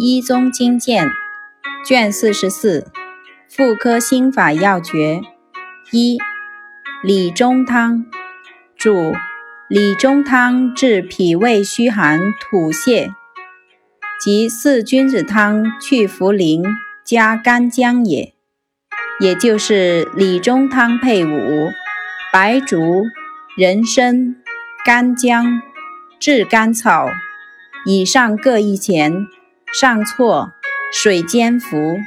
医宗经鉴卷四十四妇科心法要诀一理中汤主理中汤治脾胃虚寒吐泻，即四君子汤去茯苓加干姜也，也就是理中汤配伍白术、人参、干姜、炙甘草，以上各一钱。上错，水煎服。